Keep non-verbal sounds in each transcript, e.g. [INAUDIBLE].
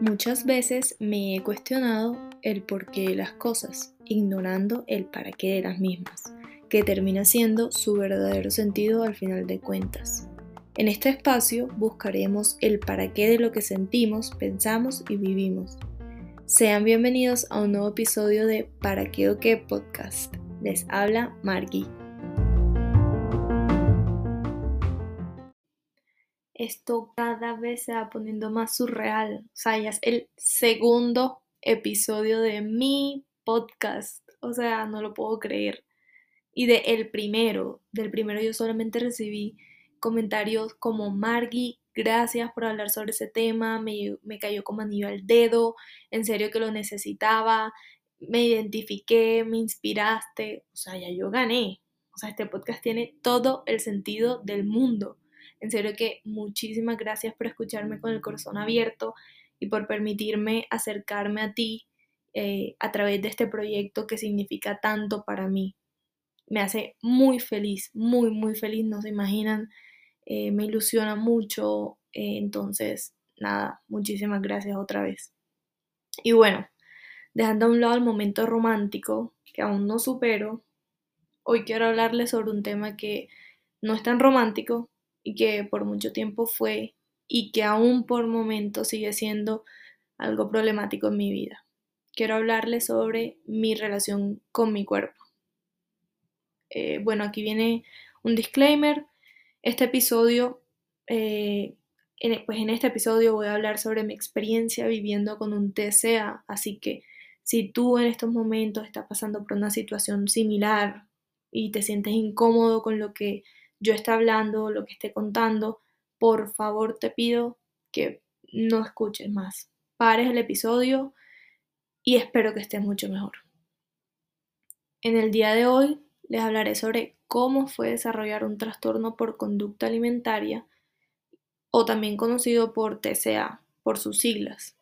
Muchas veces me he cuestionado el porqué de las cosas, ignorando el para qué de las mismas, que termina siendo su verdadero sentido al final de cuentas. En este espacio buscaremos el para qué de lo que sentimos, pensamos y vivimos. Sean bienvenidos a un nuevo episodio de Para qué o qué podcast. Les habla Margui. Esto cada vez se va poniendo más surreal. O sea, ya es el segundo episodio de mi podcast. O sea, no lo puedo creer. Y de el primero, del primero yo solamente recibí comentarios como Margie, gracias por hablar sobre ese tema, me, me cayó como anillo al dedo, en serio que lo necesitaba, me identifiqué, me inspiraste, o sea, ya yo gané. O sea, este podcast tiene todo el sentido del mundo. En serio que muchísimas gracias por escucharme con el corazón abierto y por permitirme acercarme a ti eh, a través de este proyecto que significa tanto para mí. Me hace muy feliz, muy, muy feliz, no se imaginan, eh, me ilusiona mucho, eh, entonces, nada, muchísimas gracias otra vez. Y bueno, dejando a un lado el momento romántico, que aún no supero, hoy quiero hablarles sobre un tema que no es tan romántico, y que por mucho tiempo fue y que aún por momentos sigue siendo algo problemático en mi vida. Quiero hablarles sobre mi relación con mi cuerpo. Eh, bueno, aquí viene un disclaimer. Este episodio, eh, pues en este episodio voy a hablar sobre mi experiencia viviendo con un TCA, así que si tú en estos momentos estás pasando por una situación similar y te sientes incómodo con lo que yo esté hablando, lo que esté contando, por favor te pido que no escuches más. Pares el episodio y espero que estés mucho mejor. En el día de hoy les hablaré sobre cómo fue desarrollar un trastorno por conducta alimentaria o también conocido por TCA, por sus siglas.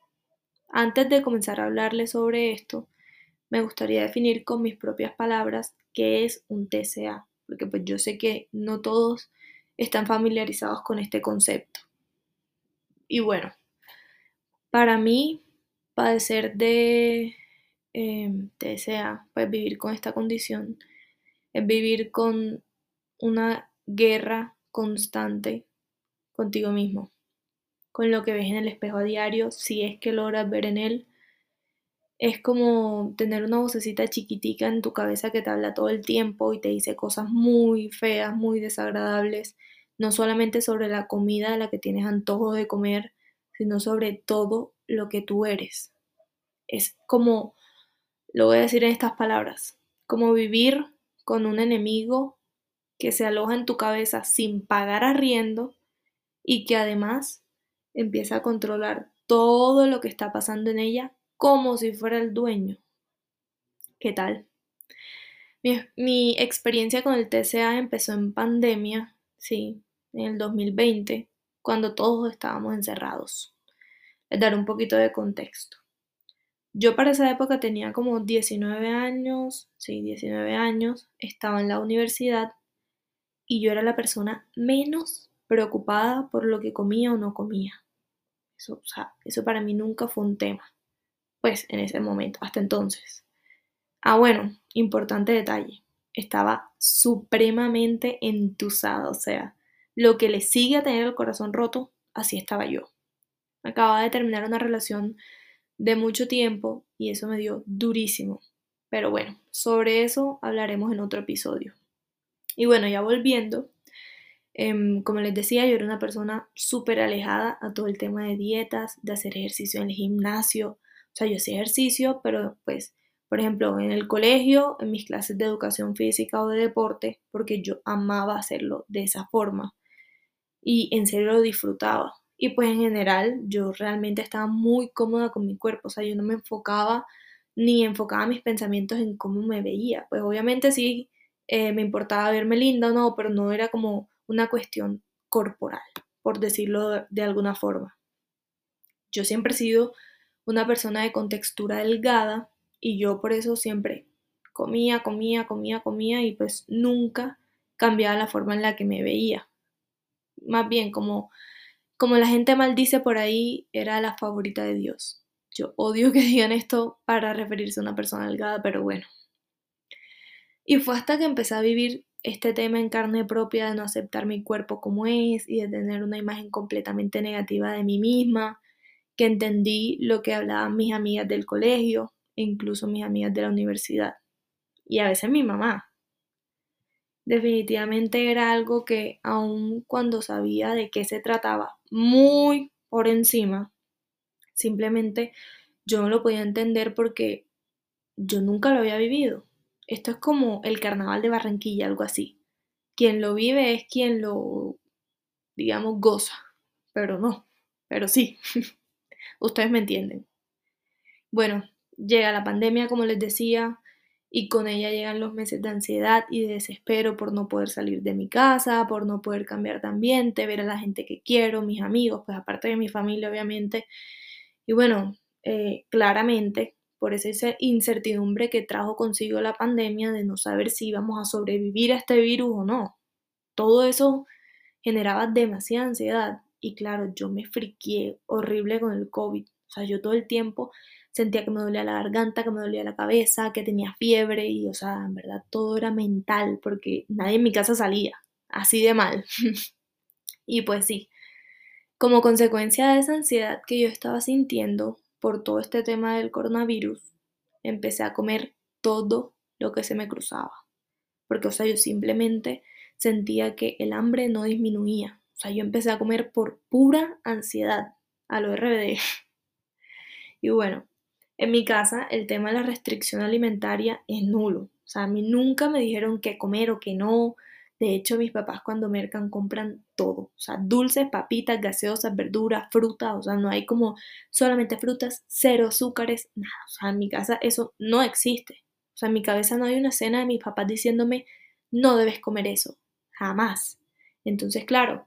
Antes de comenzar a hablarles sobre esto, me gustaría definir con mis propias palabras qué es un TCA porque pues yo sé que no todos están familiarizados con este concepto. Y bueno, para mí, padecer de eh, TCA, pues vivir con esta condición, es vivir con una guerra constante contigo mismo, con lo que ves en el espejo a diario, si es que logras ver en él es como tener una vocecita chiquitica en tu cabeza que te habla todo el tiempo y te dice cosas muy feas, muy desagradables, no solamente sobre la comida de la que tienes antojo de comer, sino sobre todo lo que tú eres. Es como, lo voy a decir en estas palabras, como vivir con un enemigo que se aloja en tu cabeza sin pagar arriendo y que además empieza a controlar todo lo que está pasando en ella como si fuera el dueño. ¿Qué tal? Mi, experiencia con el TCA empezó en pandemia, sí, en el 2020, cuando todos estábamos encerrados. Les daré un poquito de contexto. Yo para esa época tenía como 19 años, sí, 19 años, estaba en la universidad y yo era la persona menos preocupada por lo que comía o no comía. Eso, o sea, eso para mí nunca fue un tema pues en ese momento, hasta entonces. Ah, bueno, importante detalle, estaba supremamente entusada, o sea, lo que le sigue a tener el corazón roto, así estaba yo. Acababa de terminar una relación de mucho tiempo y eso me dio durísimo. Pero bueno, sobre eso hablaremos en otro episodio. Y bueno, ya volviendo, em, como les decía, yo era una persona súper alejada a todo el tema de dietas, de hacer ejercicio en el gimnasio, sea, yo hacía ejercicio, pero pues, por ejemplo, en el colegio, en mis clases de educación física o de deporte, porque yo amaba hacerlo de esa forma y en serio lo disfrutaba. Y pues en general yo realmente estaba muy cómoda con mi cuerpo, o sea, yo no me enfocaba ni enfocaba mis pensamientos en cómo me veía. Pues obviamente sí eh, me importaba verme linda o no, pero no era como una cuestión corporal, por decirlo de alguna forma. Yo siempre he sido una persona de contextura delgada y yo por eso siempre comía, comía, comía, comía y pues nunca cambiaba la forma en la que me veía. más bien como, como la gente maldice por ahí, era la favorita de Dios. Yo odio que [LAUGHS] digan esto para referirse a una persona delgada, pero bueno. Y fue hasta que empecé a vivir este tema en carne propia de no aceptar mi cuerpo como es y de tener una imagen completamente negativa de mí misma, que entendí lo que hablaban mis amigas del colegio e incluso mis amigas de la universidad. Y a veces mi mamá. Definitivamente era algo que aun cuando sabía de qué se trataba muy por encima, simplemente yo no lo podía entender porque yo nunca lo había vivido. Esto es como el carnaval de Barranquilla, algo así. Quien lo vive es quien lo, digamos, goza, pero no, pero sí. [LAUGHS] Ustedes me entienden. Bueno, llega la pandemia, como les decía, y con ella llegan los meses de ansiedad y de desespero por no poder salir de mi casa, por no poder cambiar de ambiente, ver a la gente que quiero, mis amigos, pues aparte de mi familia, obviamente. Y bueno, eh, claramente por esa incertidumbre que trajo consigo la pandemia de no saber si íbamos a sobrevivir a este virus o no. Todo eso generaba demasiada ansiedad y claro, yo me friqué horrible con el COVID. O sea, yo todo el tiempo sentía que me dolía la garganta, que me dolía la cabeza, que tenía fiebre y, o sea, en verdad todo era mental porque nadie en mi casa salía, así de mal. [LAUGHS] y pues sí, como consecuencia de esa ansiedad que yo estaba sintiendo, por todo este tema del coronavirus, empecé a comer todo lo que se me cruzaba. Porque, o sea, yo simplemente sentía que el hambre no disminuía. O sea, yo empecé a comer por pura ansiedad, a lo RBD. [LAUGHS] y bueno, en mi casa el tema de la restricción alimentaria es nulo. O sea, a mí nunca me dijeron qué comer o qué no, de hecho, mis papás cuando mercan compran todo, o sea, dulces, papitas, gaseosas, verduras, frutas, o sea, no hay como solamente frutas, cero azúcares, nada, o sea, en mi casa eso no existe. O sea, en mi cabeza no hay una escena de mis papás diciéndome, no debes comer eso, jamás. Entonces, claro,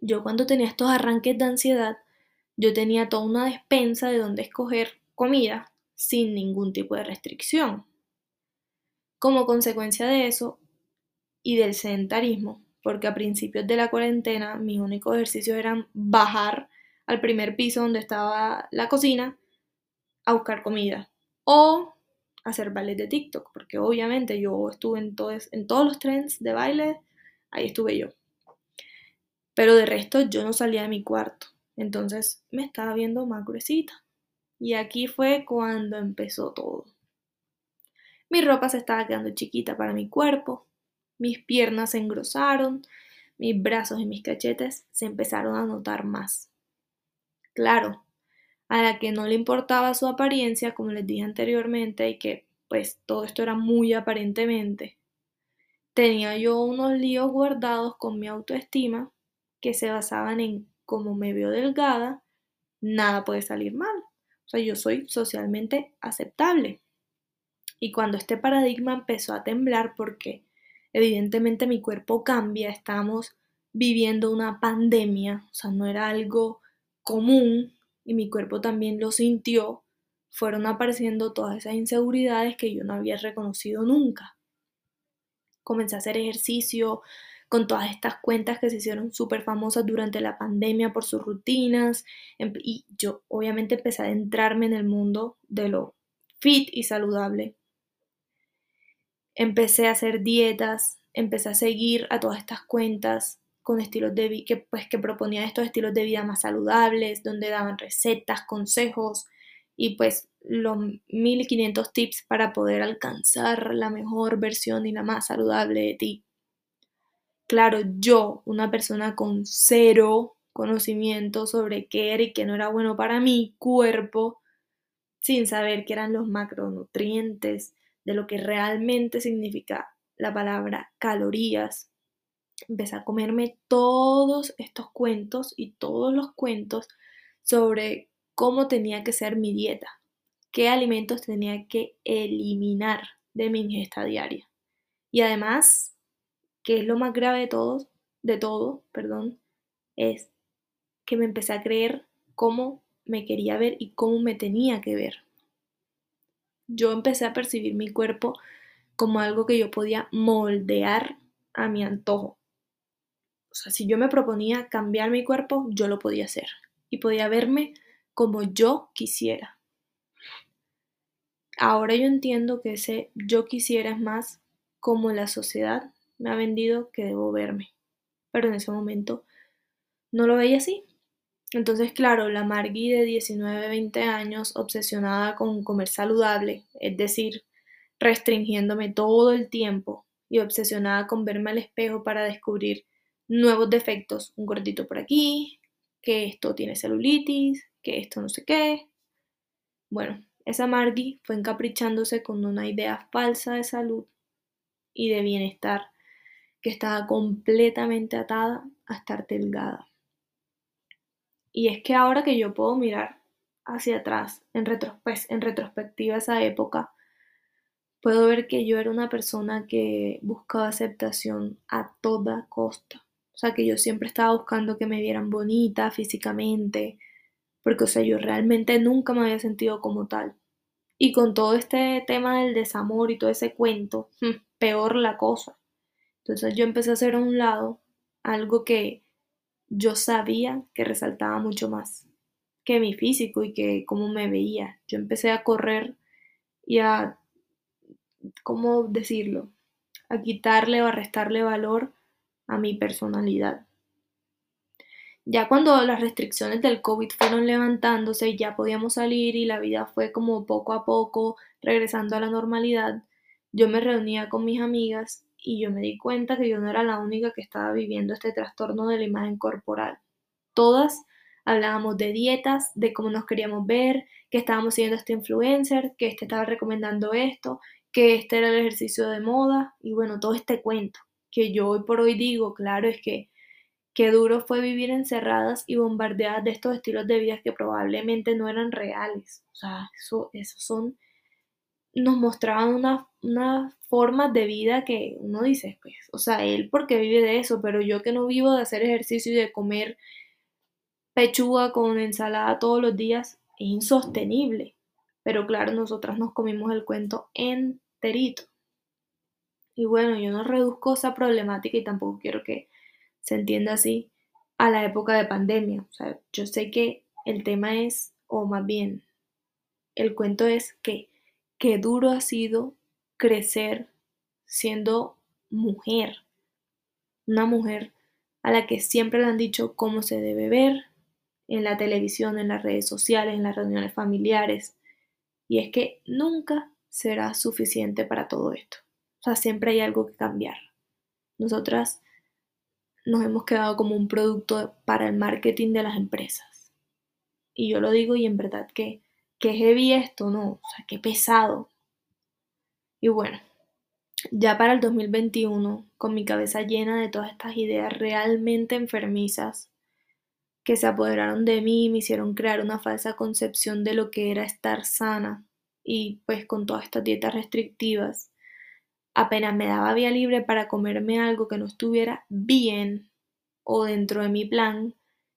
yo cuando tenía estos arranques de ansiedad, yo tenía toda una despensa de donde escoger comida sin ningún tipo de restricción. Como consecuencia de eso, y del sedentarismo, porque a principios de la cuarentena mis únicos ejercicios eran bajar al primer piso donde estaba la cocina a buscar comida o hacer bailes de TikTok, porque obviamente yo estuve en, en todos los trends de baile, ahí estuve yo. Pero de resto yo no salía de mi cuarto, entonces me estaba viendo más gruesita. Y aquí fue cuando empezó todo. Mi ropa se estaba quedando chiquita para mi cuerpo, mis piernas se engrosaron, mis brazos y mis cachetes se empezaron a notar más. Claro, a la que no le importaba su apariencia, como les dije anteriormente, y que pues todo esto era muy aparentemente, tenía yo unos líos guardados con mi autoestima que se basaban en como me veo delgada, nada puede salir mal. O sea, yo soy socialmente aceptable. Y cuando este paradigma empezó a temblar porque evidentemente mi cuerpo cambia, estamos viviendo una pandemia, o sea, no era algo común y mi cuerpo también lo sintió, fueron apareciendo todas esas inseguridades que yo no había reconocido nunca. Comencé a hacer ejercicio con todas estas cuentas que se hicieron súper famosas durante la pandemia por sus rutinas y yo obviamente empecé a adentrarme en el mundo de lo fit y saludable empecé a hacer dietas, empecé a seguir a todas estas cuentas con estilos de vida que pues que proponían estos estilos de vida más saludables, donde daban recetas, consejos y pues los 1500 tips para poder alcanzar la mejor versión y la más saludable de ti. Claro, yo, una persona con cero conocimiento sobre qué era y qué no era bueno para mi cuerpo, sin saber qué eran los macronutrientes, de lo que realmente significa la palabra calorías, empecé a comerme todos estos cuentos y todos los cuentos sobre cómo tenía que ser mi dieta, qué alimentos tenía que eliminar de mi ingesta diaria. Y además, que es lo más grave de todo, de todo, perdón, es que me empecé a creer cómo me quería ver y cómo me tenía que ver yo empecé a percibir mi cuerpo como algo que yo podía moldear a mi antojo. o sea, si yo me proponía cambiar mi cuerpo, yo lo podía hacer y podía verme como yo quisiera. Ahora yo entiendo que ese yo quisiera es más como la sociedad me ha vendido que debo verme. Pero en ese momento no lo veía así. Entonces, claro, la Margie de 19, 20 años, obsesionada con comer saludable, es decir, restringiéndome todo el tiempo y obsesionada con verme al espejo para descubrir nuevos defectos, un gordito por aquí, que esto tiene celulitis, que esto no sé qué. Bueno, esa Margie fue encaprichándose con una idea falsa de salud y de bienestar que estaba completamente atada a estar delgada. Y es que ahora que yo puedo mirar hacia atrás, en, pues, en retrospectiva esa época, puedo ver que yo era una persona que buscaba aceptación a toda costa. O sea, que yo siempre estaba buscando que me vieran bonita físicamente, porque, o sea, yo realmente nunca me había sentido como tal. Y con todo este tema del desamor y todo ese cuento, hmm, peor la cosa. Entonces yo empecé a hacer a un lado algo que yo sabía que resaltaba mucho más que mi físico y que cómo me veía. Yo empecé a correr y a, ¿cómo decirlo? A quitarle o a restarle valor a mi personalidad. Ya cuando las restricciones del COVID fueron levantándose y ya podíamos salir y la vida fue como poco a poco regresando a la normalidad, yo me reunía con mis amigas y yo me di cuenta que yo no era la única que estaba viviendo este trastorno de la imagen corporal. Todas hablábamos de dietas, de cómo nos queríamos ver, que estábamos siguiendo este influencer, que este estaba recomendando esto, que este era el ejercicio de moda y bueno, todo este cuento que yo hoy por hoy digo, claro, es que qué duro fue vivir encerradas y bombardeadas de estos estilos de vida que probablemente no eran reales. O sea, eso, son, nos mostraban una, una formas de vida que uno dice, pues, o sea, él porque vive de eso, pero yo que no vivo de hacer ejercicio y de comer pechuga con ensalada todos los días, es insostenible. Pero claro, nosotras nos comimos el cuento enterito. Y bueno, yo no reduzco esa problemática y tampoco quiero que se entienda así a la época de pandemia. O sea, yo sé que el tema es, o más bien, el cuento es que qué duro ha sido crecer siendo mujer, una mujer a la que siempre le han dicho cómo se debe ver en la televisión, en las redes sociales, en las reuniones familiares. Y es que nunca será suficiente para todo esto. O sea, siempre hay algo que cambiar. Nosotras nos hemos quedado como un producto para el marketing de las empresas. Y yo lo digo y en verdad que, que heavy esto, ¿no? O sea, qué pesado. Y bueno, ya para el 2021, con mi cabeza llena de todas estas ideas realmente enfermizas que se apoderaron de mí y me hicieron crear una falsa concepción de lo que era estar sana y pues con todas estas dietas restrictivas, apenas me daba vía libre para comerme algo que no estuviera bien o dentro de mi plan,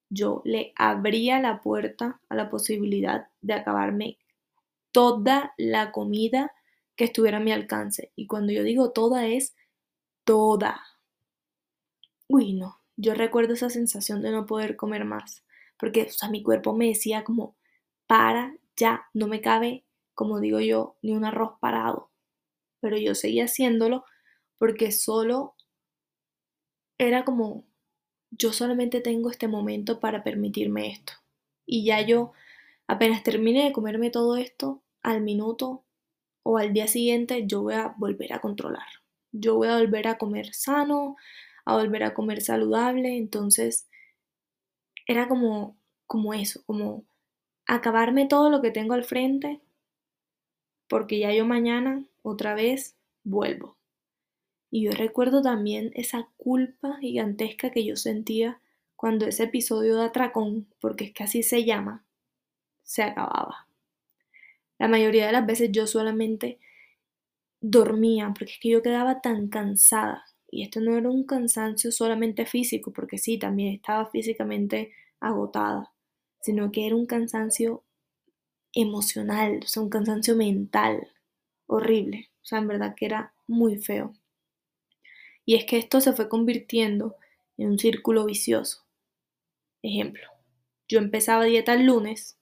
yo le abría la puerta a la posibilidad de acabarme toda la comida que estuviera a mi alcance. Y cuando yo digo toda es toda. Uy, no, yo recuerdo esa sensación de no poder comer más, porque o sea, mi cuerpo me decía como, para, ya, no me cabe, como digo yo, ni un arroz parado. Pero yo seguía haciéndolo porque solo era como, yo solamente tengo este momento para permitirme esto. Y ya yo, apenas termine de comerme todo esto, al minuto o al día siguiente yo voy a volver a controlar. Yo voy a volver a comer sano, a volver a comer saludable. Entonces era como, como eso, como acabarme todo lo que tengo al frente, porque ya yo mañana otra vez vuelvo. Y yo recuerdo también esa culpa gigantesca que yo sentía cuando ese episodio de atracón, porque es que así se llama, se acababa. La mayoría de las veces yo solamente dormía porque es que yo quedaba tan cansada. Y esto no era un cansancio solamente físico, porque sí, también estaba físicamente agotada, sino que era un cansancio emocional, o sea, un cansancio mental horrible. O sea, en verdad que era muy feo. Y es que esto se fue convirtiendo en un círculo vicioso. Ejemplo, yo empezaba dieta el lunes,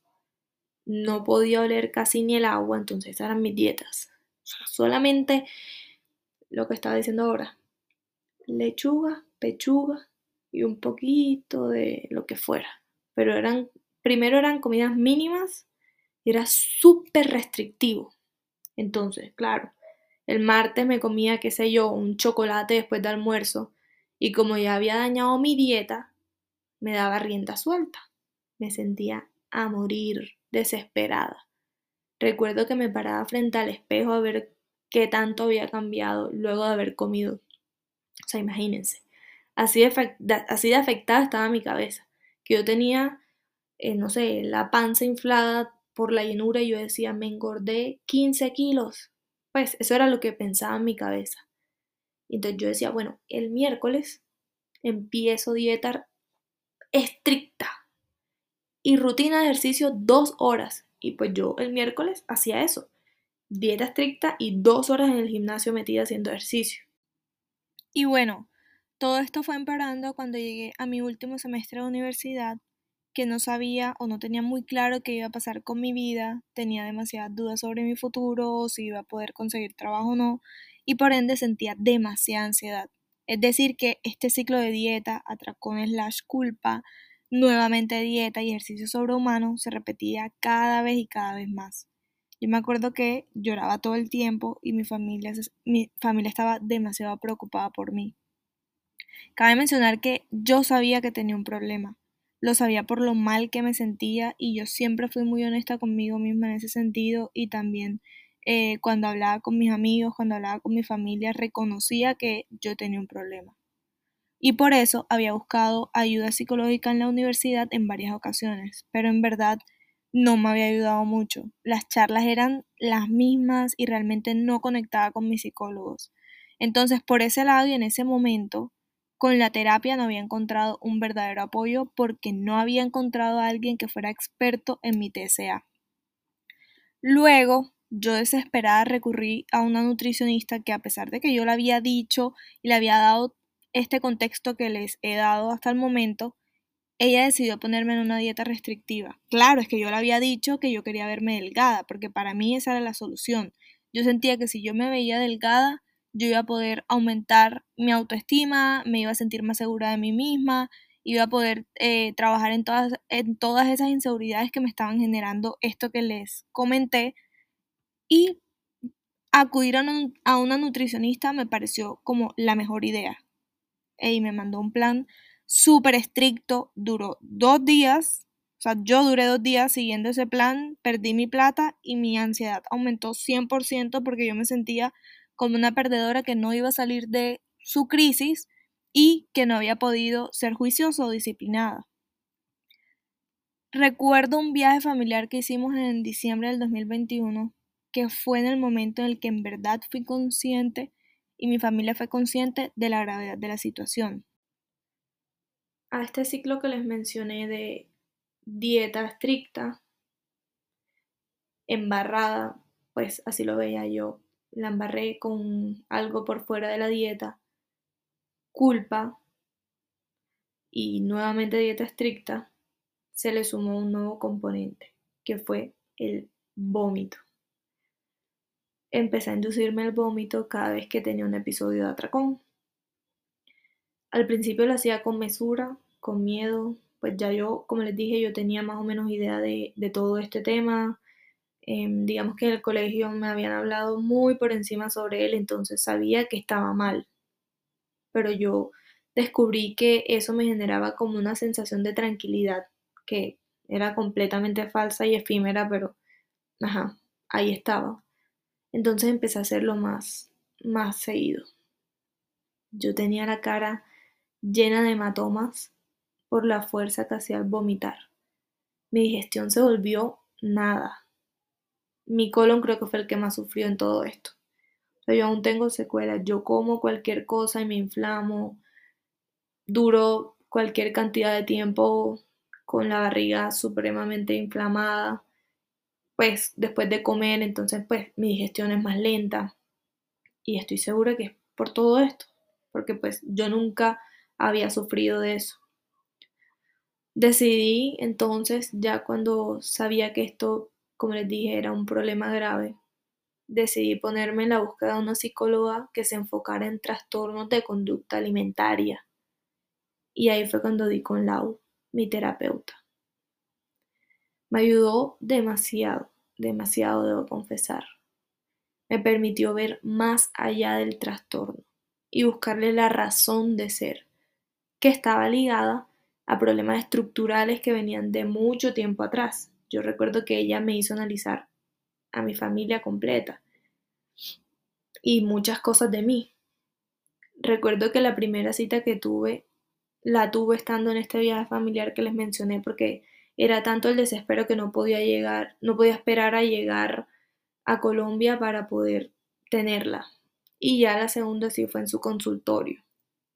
no podía oler casi ni el agua, entonces eran mis dietas. solamente lo que estaba diciendo ahora, lechuga, pechuga y un poquito de lo que fuera. Pero eran, primero eran comidas mínimas y era súper restrictivo. Entonces, claro, el martes me comía, qué sé yo, un chocolate después de almuerzo y como ya había dañado mi dieta, me daba rienda suelta. Me sentía a morir, desesperada. Recuerdo que me paraba frente al espejo a ver qué tanto había cambiado luego de haber comido. O sea, imagínense. Así de, así de afectada estaba mi cabeza. Que yo tenía, eh, no sé, la panza inflada por la llenura y yo decía, me engordé 15 kilos. Pues eso era lo que pensaba en mi cabeza. Entonces yo decía, bueno, el miércoles empiezo dieta estricta y rutina de ejercicio dos horas. Y pues yo el miércoles hacía eso. Dieta estricta y dos horas en el gimnasio metida haciendo ejercicio. Y bueno, todo esto fue empeorando cuando llegué a mi último semestre de universidad, que no sabía o no tenía muy claro qué iba a pasar con mi vida, tenía demasiadas dudas sobre mi futuro, si iba a poder conseguir trabajo o no, y por ende sentía demasiada ansiedad. Es decir, que este ciclo de dieta, atracón slash culpa, nuevamente dieta y ejercicio sobrehumano se repetía cada vez y cada vez más. Yo me acuerdo que lloraba todo el tiempo y mi familia, mi familia estaba demasiado preocupada por mí. Cabe mencionar que yo sabía que tenía un problema. Lo sabía por lo mal que me sentía y yo siempre fui muy honesta conmigo misma en ese sentido y también eh, cuando hablaba con mis amigos, cuando hablaba con mi familia, reconocía que yo tenía un problema. Y por eso había buscado ayuda psicológica en la universidad en varias ocasiones, pero en verdad no me había ayudado mucho. Las charlas eran las mismas y realmente no conectaba con mis psicólogos. Entonces, por ese lado y en ese momento, con la terapia no había encontrado un verdadero apoyo porque no había encontrado a alguien que fuera experto en mi TSA. Luego, yo desesperada recurrí a una nutricionista que a pesar de que yo le había dicho y le había dado este contexto que les he dado hasta el momento, ella decidió ponerme en una dieta restrictiva. Claro, es que yo le había dicho que yo quería verme delgada, porque para mí esa era la solución. Yo sentía que si yo me veía delgada, yo iba a poder aumentar mi autoestima, me iba a sentir más segura de mí misma, iba a poder eh, trabajar en todas, en todas esas inseguridades que me estaban generando esto que les comenté. Y acudir a, una nutricionista me pareció como la mejor idea. Y me mandó un plan súper estricto, duró dos días. O sea, yo duré dos días siguiendo ese plan, perdí mi plata y mi ansiedad aumentó 100% porque yo me sentía como una perdedora que no iba a salir de su crisis y que no había podido ser juiciosa o disciplinada. Recuerdo un viaje familiar que hicimos en diciembre del 2021, que fue en el momento en el que en verdad fui consciente y mi familia fue consciente de la gravedad de la situación. A este ciclo que les mencioné de dieta estricta, embarrada, pues así lo veía yo la embarré con algo por fuera de la dieta, culpa y nuevamente dieta estricta, se le sumó un nuevo componente, que fue el vómito. Empecé a inducirme el vómito cada vez que tenía un episodio de atracón. Al principio lo hacía con mesura, con miedo, pues ya yo, como les dije, yo tenía más o menos idea de, todo este tema, Em, digamos que en el colegio me habían hablado muy por encima sobre él, entonces sabía que estaba mal. Pero yo descubrí que eso me generaba como una sensación de tranquilidad, que era completamente falsa y efímera, pero, ajá, ahí estaba. Entonces empecé a hacerlo más, más seguido. Yo tenía la cara llena de hematomas por la fuerza que hacía al vomitar. Mi digestión se volvió nada mi colon creo que fue el que más sufrió en todo esto. yo aún tengo secuelas. Yo como cualquier cosa y me inflamo. Duro cualquier cantidad de tiempo con la barriga supremamente inflamada. Pues después de comer, entonces pues mi digestión es más lenta. Y estoy segura que es por todo esto. Porque pues yo nunca había sufrido de eso. Decidí entonces, ya cuando sabía que esto, como les dije, era un problema grave, decidí ponerme en la búsqueda de una psicóloga que se enfocara en trastornos de conducta alimentaria. Y ahí fue cuando di con Lau, mi terapeuta. Me ayudó demasiado, demasiado, debo confesar. Me permitió ver más allá del trastorno y buscarle la razón de ser, que estaba ligada a problemas estructurales que venían de mucho tiempo atrás. Yo recuerdo que ella me hizo analizar a mi familia completa y muchas cosas de mí. Recuerdo que la primera cita que tuve la tuve estando en este viaje familiar que les mencioné porque era tanto el desespero que no podía llegar, no podía esperar a llegar a Colombia para poder tenerla. Y ya la segunda sí fue en su consultorio.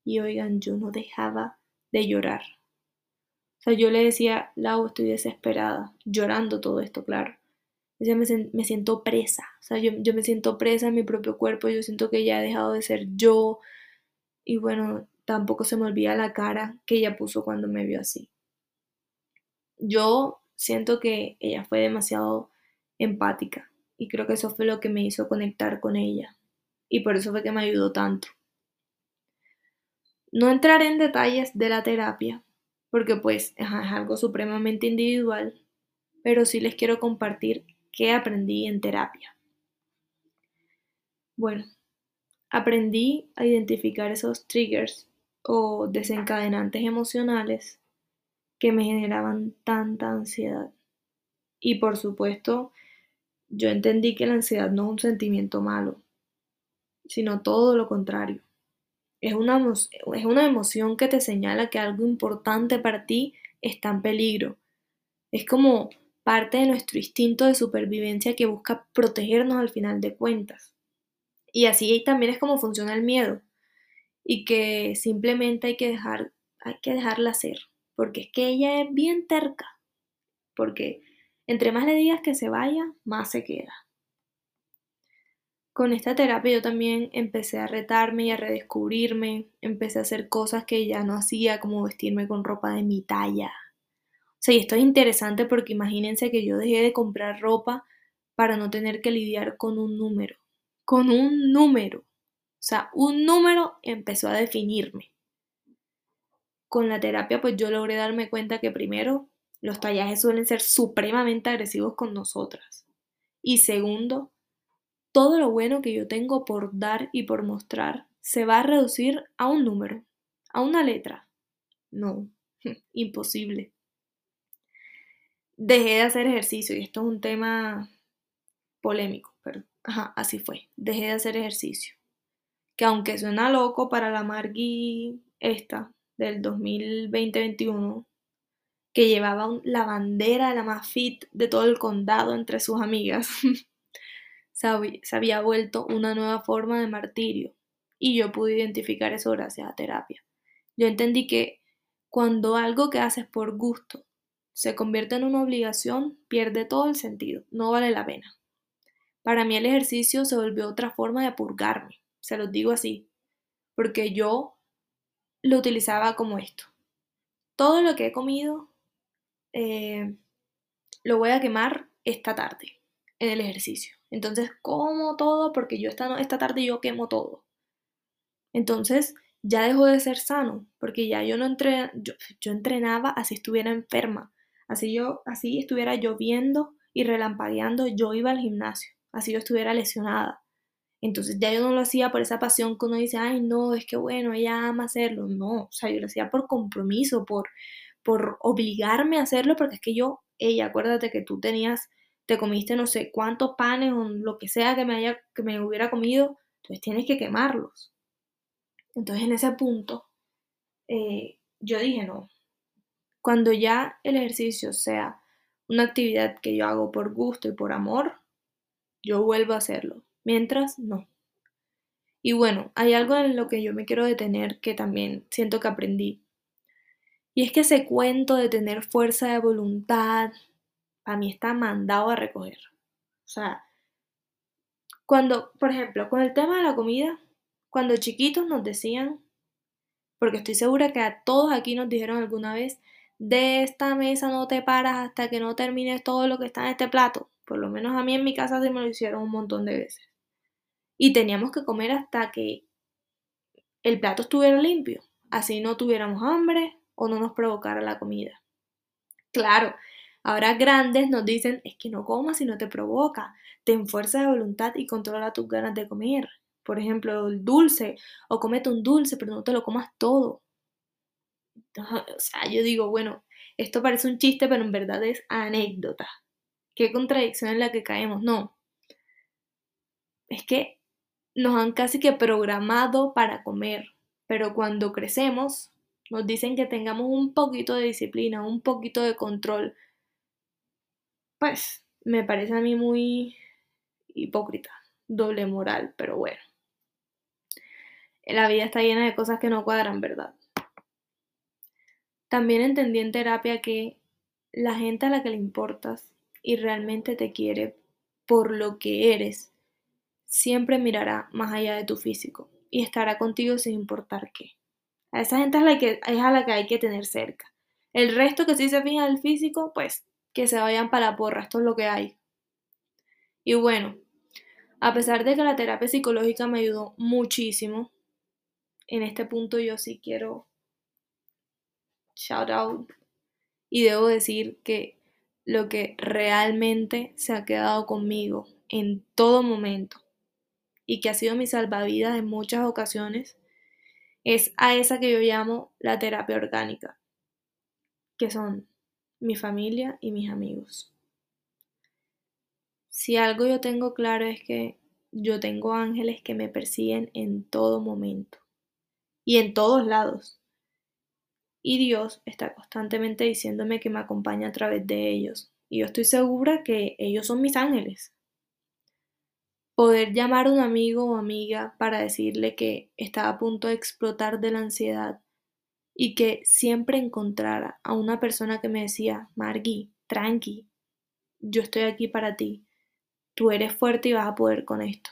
Y oigan, yo no dejaba de llorar. O sea, yo le decía, Lau, estoy desesperada, llorando todo esto, claro. Ella me, me, siento presa, o sea, yo, yo me siento presa en mi propio cuerpo, yo siento que ya ha dejado de ser yo. Y bueno, tampoco se me olvida la cara que ella puso cuando me vio así. Yo siento que ella fue demasiado empática y creo que eso fue lo que me hizo conectar con ella y por eso fue que me ayudó tanto. No entraré en detalles de la terapia porque pues es algo supremamente individual, pero sí les quiero compartir qué aprendí en terapia. Bueno, aprendí a identificar esos triggers o desencadenantes emocionales que me generaban tanta ansiedad. Y por supuesto, yo entendí que la ansiedad no es un sentimiento malo, sino todo lo contrario. Es una, es una emoción que te señala que algo importante para ti está en peligro. Es como parte de nuestro instinto de supervivencia que busca protegernos al final de cuentas. Y así también es como funciona el miedo. Y que simplemente hay que, dejar, hay que dejarla ser. Porque es que ella es bien terca. Porque entre más le digas que se vaya, más se queda. Con esta terapia yo también empecé a retarme y a redescubrirme, empecé a hacer cosas que ya no hacía, como vestirme con ropa de mi talla. O sea, y esto es interesante porque imagínense que yo dejé de comprar ropa para no tener que lidiar con un número. Con un número. O sea, un número empezó a definirme. Con la terapia pues yo logré darme cuenta que primero los tallajes suelen ser supremamente agresivos con nosotras. Y segundo, todo lo bueno que yo tengo por dar y por mostrar se va a reducir a un número, a una letra. No, [LAUGHS] imposible. Dejé de hacer ejercicio y esto es un tema polémico, pero así fue. Dejé de hacer ejercicio. Que aunque suena loco para la Margui esta del 2020-21, que llevaba la bandera de la más fit de todo el condado entre sus amigas, [LAUGHS] se había vuelto una nueva forma de martirio. Y yo pude identificar eso gracias a terapia. Yo entendí que cuando algo que haces por gusto se convierte en una obligación, pierde todo el sentido, no vale la pena. Para mí el ejercicio se volvió otra forma de purgarme, se los digo así, porque yo lo utilizaba como esto. Todo lo que he comido eh, lo voy a quemar esta tarde en el ejercicio. Entonces, como todo porque yo esta, esta tarde yo quemo todo. Entonces, ya dejó de ser sano, porque ya yo no entré, yo, yo, entrenaba así estuviera enferma, así yo, así estuviera lloviendo y relampagueando, yo iba al gimnasio, así yo estuviera lesionada. Entonces ya yo no lo hacía por esa pasión que uno dice, ay no, es que bueno, ella ama hacerlo. No, o sea, yo lo hacía por compromiso, por, por obligarme a hacerlo, porque es que yo, ella, acuérdate que tú tenías te comiste no sé cuántos panes o lo que sea que me, haya, que me hubiera comido, entonces tienes que quemarlos. Entonces en ese punto eh, yo dije, no, cuando ya el ejercicio sea una actividad que yo hago por gusto y por amor, yo vuelvo a hacerlo. Mientras, no. Y bueno, hay algo en lo que yo me quiero detener que también siento que aprendí. Y es que ese cuento de tener fuerza de voluntad, a mí está mandado a recoger. O sea, cuando, por ejemplo, con el tema de la comida, cuando chiquitos nos decían Porque estoy segura que a todos aquí nos dijeron alguna vez, de esta mesa no te paras hasta que no termines todo lo que está en este plato. Por lo menos a mí en mi casa se me lo hicieron un montón de veces. Y teníamos que comer hasta que el plato estuviera limpio. Así no tuviéramos hambre o no nos provocara la comida. Claro, ahora grandes nos dicen, es que no comas si no te provoca. Ten fuerza de voluntad y controla tus ganas de comer. Por ejemplo, el dulce, o comete un dulce, pero no te lo comas todo. O sea, yo digo, bueno, esto parece un chiste, pero en verdad es anécdota. Qué contradicción en la que caemos. No. Es que nos han casi que programado para comer, pero cuando crecemos nos dicen que tengamos un poquito de disciplina, un poquito de control. Pues me parece a mí muy hipócrita, doble moral, pero bueno. La vida está llena de cosas que no cuadran, ¿verdad? También entendí en terapia que la gente a la que le importas y realmente te quiere por lo que eres, siempre mirará más allá de tu físico y estará contigo sin importar qué. A esa gente es, la que, es a la que hay que tener cerca. El resto que sí se fija en el físico, pues que se vayan para la porra, esto es lo que hay. Y bueno, a pesar de que la terapia psicológica me ayudó muchísimo, en este punto yo sí quiero shout out. Y debo decir que lo que realmente se ha quedado conmigo en todo momento y que ha sido mi salvavidas en muchas ocasiones es a esa que yo llamo la terapia orgánica, que son mi familia y mis amigos. Si algo yo tengo claro es que yo tengo ángeles que me persiguen en todo momento y en todos lados y Dios está constantemente diciéndome que me acompaña a través de ellos. Y yo estoy segura que ellos son mis ángeles. Poder llamar a un amigo o amiga para decirle que estaba a punto de explotar de la ansiedad y que siempre encontrara a una persona que me decía, Margie, tranqui, yo estoy aquí para ti, tú eres fuerte y vas a poder con esto.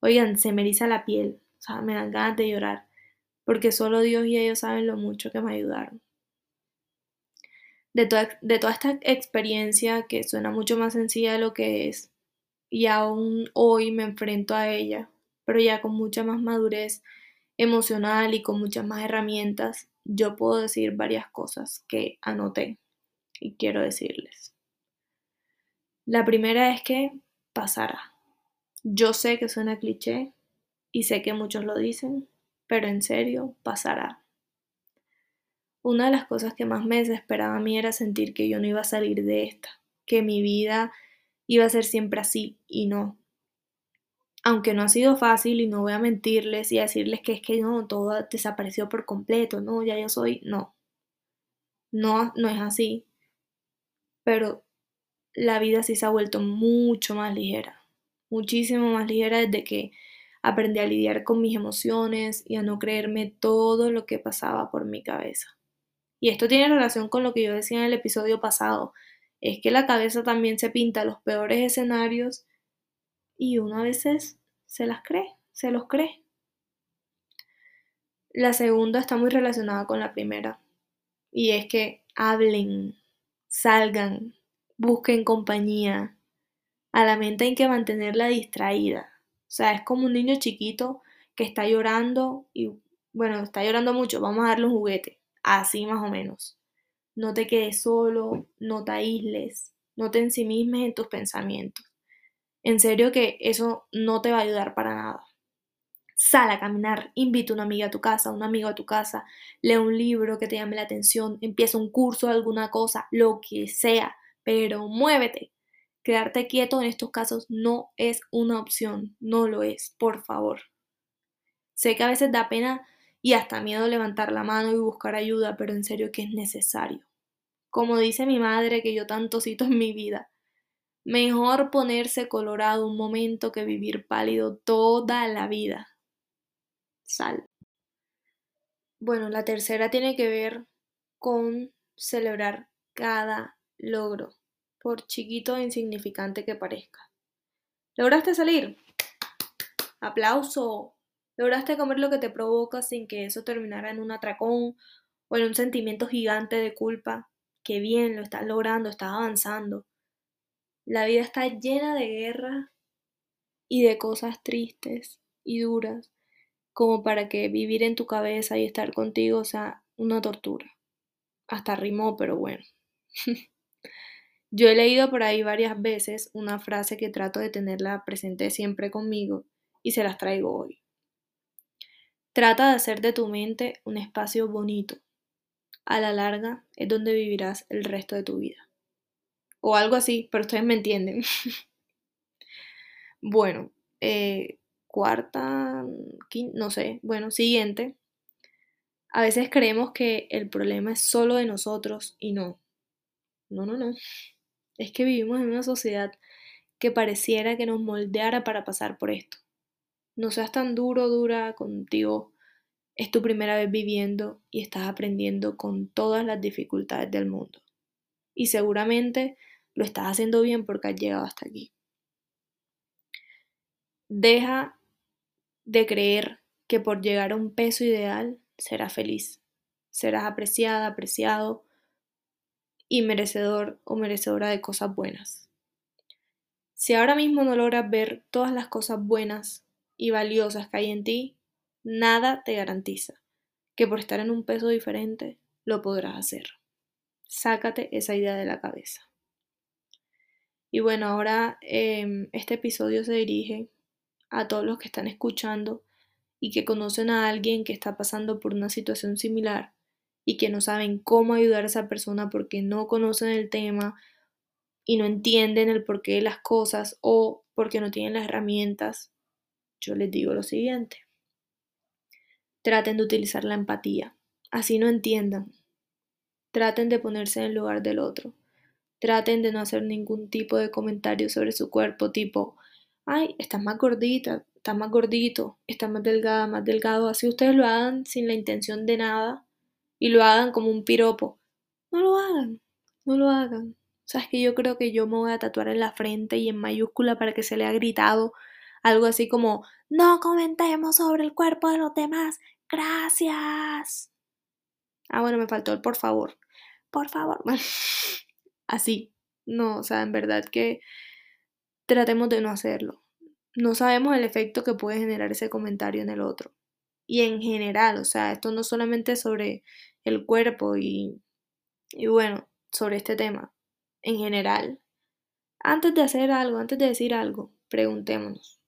Oigan, se me eriza la piel, o sea, me dan ganas de llorar porque solo Dios y ellos saben lo mucho que me ayudaron. De, de toda esta experiencia que suena mucho más sencilla de lo que es, y aún hoy me enfrento a ella, pero ya con mucha más madurez emocional y con muchas más herramientas, yo puedo decir varias cosas que anoté y quiero decirles. La primera es que pasará. Yo sé que suena cliché y sé que muchos lo dicen, pero en serio pasará. Una de las cosas que más me desesperaba a mí era sentir que yo no iba a salir de esta, que mi vida iba a ser siempre así y no. Aunque no ha sido fácil y no voy a mentirles y a decirles que es que no, todo desapareció por completo, no, ya yo soy, no. No, no es así. Pero la vida sí se ha vuelto mucho más ligera, muchísimo más ligera desde que Aprendí a lidiar con mis emociones y a no creerme todo lo que pasaba por mi cabeza. Y esto tiene relación con lo que yo decía en el episodio pasado, es que la cabeza también se pinta los peores escenarios y uno a veces se las cree, se los cree. La segunda está muy relacionada con la primera y es que hablen, salgan, busquen compañía. A la mente hay que mantenerla distraída. O sea, es como un niño chiquito que está llorando y, bueno, está llorando mucho, vamos a darle un juguete. Así más o menos. No te quedes solo, no te aísles, no te ensimismes en tus pensamientos. En serio que eso no te va a ayudar para nada. Sal a caminar, invita a una amiga a tu casa, un amigo a tu casa, lee un libro que te llame la atención, empieza un curso de alguna cosa, lo que sea, pero muévete, Quedarte quieto en estos casos no es una opción, no lo es, por favor. Sé que a veces da pena y hasta miedo levantar la mano y buscar ayuda, pero en serio que es necesario. Como dice mi madre que yo tanto cito en mi vida, mejor ponerse colorado un momento que vivir pálido toda la vida. Sal. Bueno, la tercera tiene que ver con celebrar cada logro por chiquito e insignificante que parezca. ¿Lograste salir? Aplauso. Lograste comer lo que te provoca sin que eso terminara en un atracón o en un sentimiento gigante de culpa. Qué bien, lo estás logrando, estás avanzando. La vida está llena de guerra y de cosas tristes y duras, como para que vivir en tu cabeza y estar contigo sea una tortura. Hasta rimó, pero bueno. [LAUGHS] Yo he leído por ahí varias veces una frase que trato de tenerla presente siempre conmigo y se las traigo hoy. Trata de hacer de tu mente un espacio bonito. A la larga es donde vivirás el resto de tu vida. O algo así, pero ustedes me entienden. [LAUGHS] bueno, eh, cuarta, no sé, bueno, siguiente. A veces creemos que el problema es solo de nosotros y no. No, no, no. Es que vivimos en una sociedad que pareciera que nos moldeara para pasar por esto. No seas tan duro, dura contigo. Es tu primera vez viviendo y estás aprendiendo con todas las dificultades del mundo. Y seguramente lo estás haciendo bien porque has llegado hasta aquí. Deja de creer que por llegar a un peso ideal serás feliz, serás apreciada, apreciado y merecedor o merecedora de cosas buenas. Si ahora mismo no logras ver todas las cosas buenas y valiosas que hay en ti, nada te garantiza que por estar en un peso diferente lo podrás hacer. Sácate esa idea de la cabeza. Y bueno, ahora em, este episodio se dirige a todos los que están escuchando y que conocen a alguien que está pasando por una situación similar y que no saben cómo ayudar a esa persona porque no conocen el tema y no entienden el porqué de las cosas o porque no tienen las herramientas, yo les digo lo siguiente. Traten de utilizar la empatía, así no entiendan. Traten de ponerse en lugar del otro. Traten de no hacer ningún tipo de comentario sobre su cuerpo, tipo, ay, estás más gordita, estás más gordito, estás más delgada, más delgado. Así ustedes lo hagan sin la intención de nada y lo hagan como un piropo. No lo hagan, no lo hagan. O sea, es que yo creo que yo me voy a tatuar en la frente y en mayúscula para que se le ha gritado algo así como, no comentemos sobre el cuerpo de los demás, gracias. Ah, bueno, me faltó el por favor. Por favor. [LAUGHS] así. No, o sea, en verdad que tratemos de no hacerlo. No sabemos el efecto que puede generar ese comentario en el otro y en general, o sea, esto no solamente sobre el cuerpo y, y bueno, sobre este tema, en general. Antes de hacer algo, antes de decir algo, preguntémonos,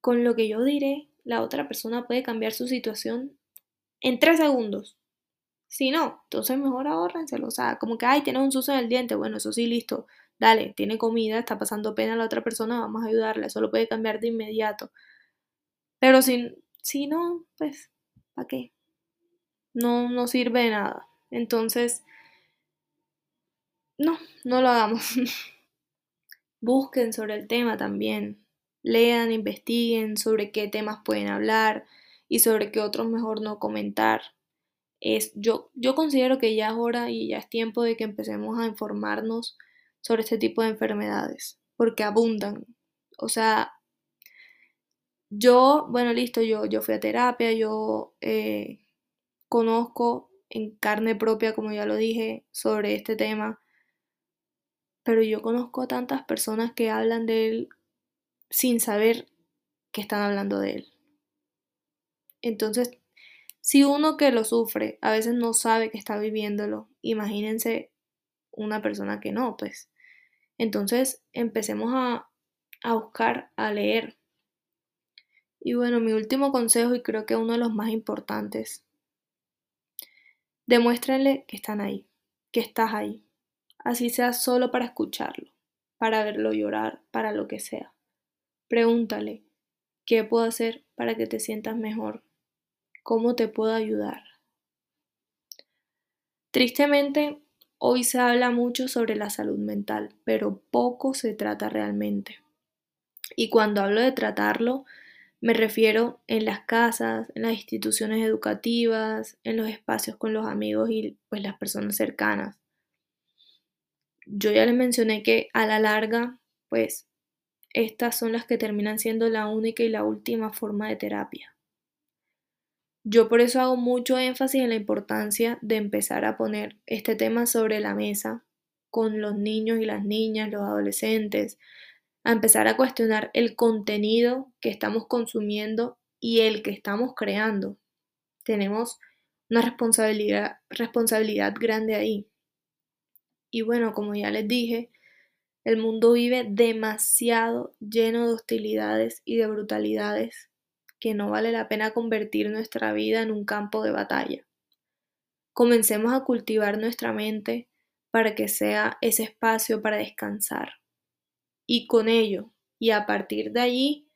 ¿con lo que yo diré, la otra persona puede cambiar su situación en tres segundos? Si no, entonces mejor ahórrenselo. O sea, como que, ay, tiene un sucio en el diente. Bueno, eso sí, listo. Dale, tiene comida, está pasando pena la otra persona, vamos a ayudarle. Eso lo puede cambiar de inmediato. Pero sin, si no, pues, ¿para qué? No, no sirve de nada. Entonces, no, no lo hagamos. [LAUGHS] Busquen sobre el tema también. Lean, investiguen sobre qué temas pueden hablar y sobre qué otros mejor no comentar. Es, yo, yo considero que ya es hora y ya es tiempo de que empecemos a informarnos sobre este tipo de enfermedades, porque abundan. O sea, yo, bueno, listo, yo, yo fui a terapia, yo eh, conozco en carne propia, como ya lo dije, sobre este tema, pero yo conozco a tantas personas que hablan de él sin saber que están hablando de él. Entonces, si uno que lo sufre a veces no sabe que está viviéndolo, imagínense una persona que no, pues. Entonces, empecemos a, a buscar, a leer, y bueno, mi último consejo, y creo que uno de los más importantes, demuéstrenle que están ahí, que estás ahí, así sea solo para escucharlo, para verlo llorar, para lo que sea. Pregúntale, ¿qué puedo hacer para que te sientas mejor? ¿Cómo te puedo ayudar? Tristemente, hoy se habla mucho sobre la salud mental, pero poco se trata realmente. Y cuando hablo de tratarlo, me refiero en las casas, en las instituciones educativas, en los espacios con los amigos y pues las personas cercanas. Yo ya les mencioné que a la larga, pues estas son las que terminan siendo la única y la última forma de terapia. Yo por eso hago mucho énfasis en la importancia de empezar a poner este tema sobre la mesa con los niños y las niñas, los adolescentes, a empezar a cuestionar el contenido que estamos consumiendo y el que estamos creando. Tenemos una responsabilidad, grande ahí. Y bueno, como ya les dije, el mundo vive demasiado lleno de hostilidades y de brutalidades que no vale la pena convertir nuestra vida en un campo de batalla. Comencemos a cultivar nuestra mente para que sea ese espacio para descansar. Y con ello, y a partir de allí,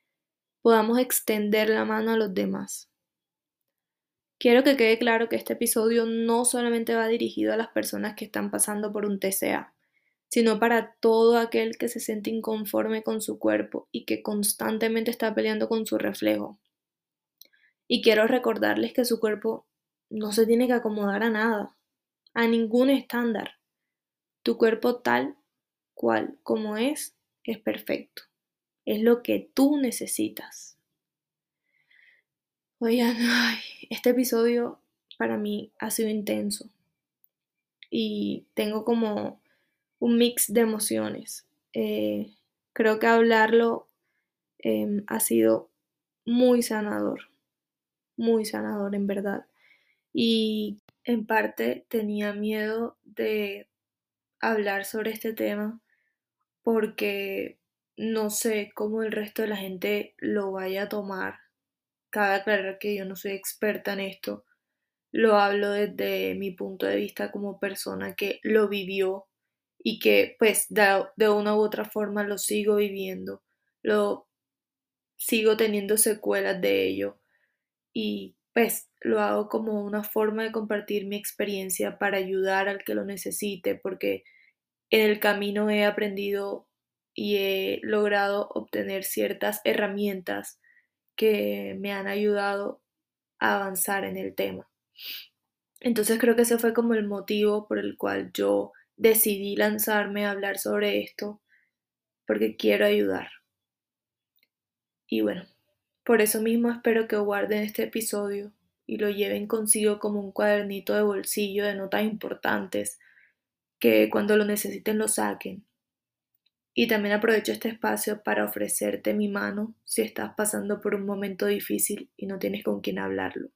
podamos extender la mano a los demás. Quiero que quede claro que este episodio no solamente va dirigido a las personas que están pasando por un TCA, sino para todo aquel que se siente inconforme con su cuerpo y que constantemente está peleando con su reflejo. Y quiero recordarles que su cuerpo no se tiene que acomodar a nada, a ningún estándar. Tu cuerpo tal cual como es, es perfecto. Es lo que tú necesitas. Oigan, este episodio para mí ha sido intenso y tengo como un mix de emociones. Eh, creo que hablarlo em, ha sido muy sanador muy sanador en verdad. Y en parte tenía miedo de hablar sobre este tema porque no sé cómo el resto de la gente lo vaya a tomar. Cabe aclarar que yo no soy experta en esto. Lo hablo desde mi punto de vista como persona que lo vivió y que pues de, de una u otra forma lo sigo viviendo. Lo sigo teniendo secuelas de ello y pues lo hago como una forma de compartir mi experiencia para ayudar al que lo necesite, porque en el camino he aprendido y he logrado obtener ciertas herramientas que me han ayudado a avanzar en el tema. Entonces creo que ese fue como el motivo por el cual yo decidí lanzarme a hablar sobre esto, porque quiero ayudar. Y bueno, por eso mismo espero que guarden este episodio y lo lleven consigo como un cuadernito de bolsillo de notas importantes que cuando lo necesiten lo saquen. Y también aprovecho este espacio para ofrecerte mi mano si estás pasando por un momento difícil y no tienes con quién hablarlo.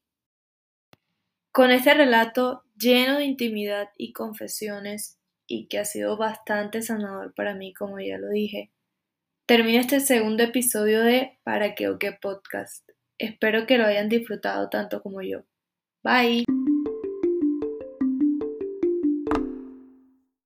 Con este relato lleno de intimidad y confesiones y que ha sido bastante sanador para mí, como ya lo dije, Termina este segundo episodio de Para que o qué podcast. Espero que lo hayan disfrutado tanto como yo. Bye.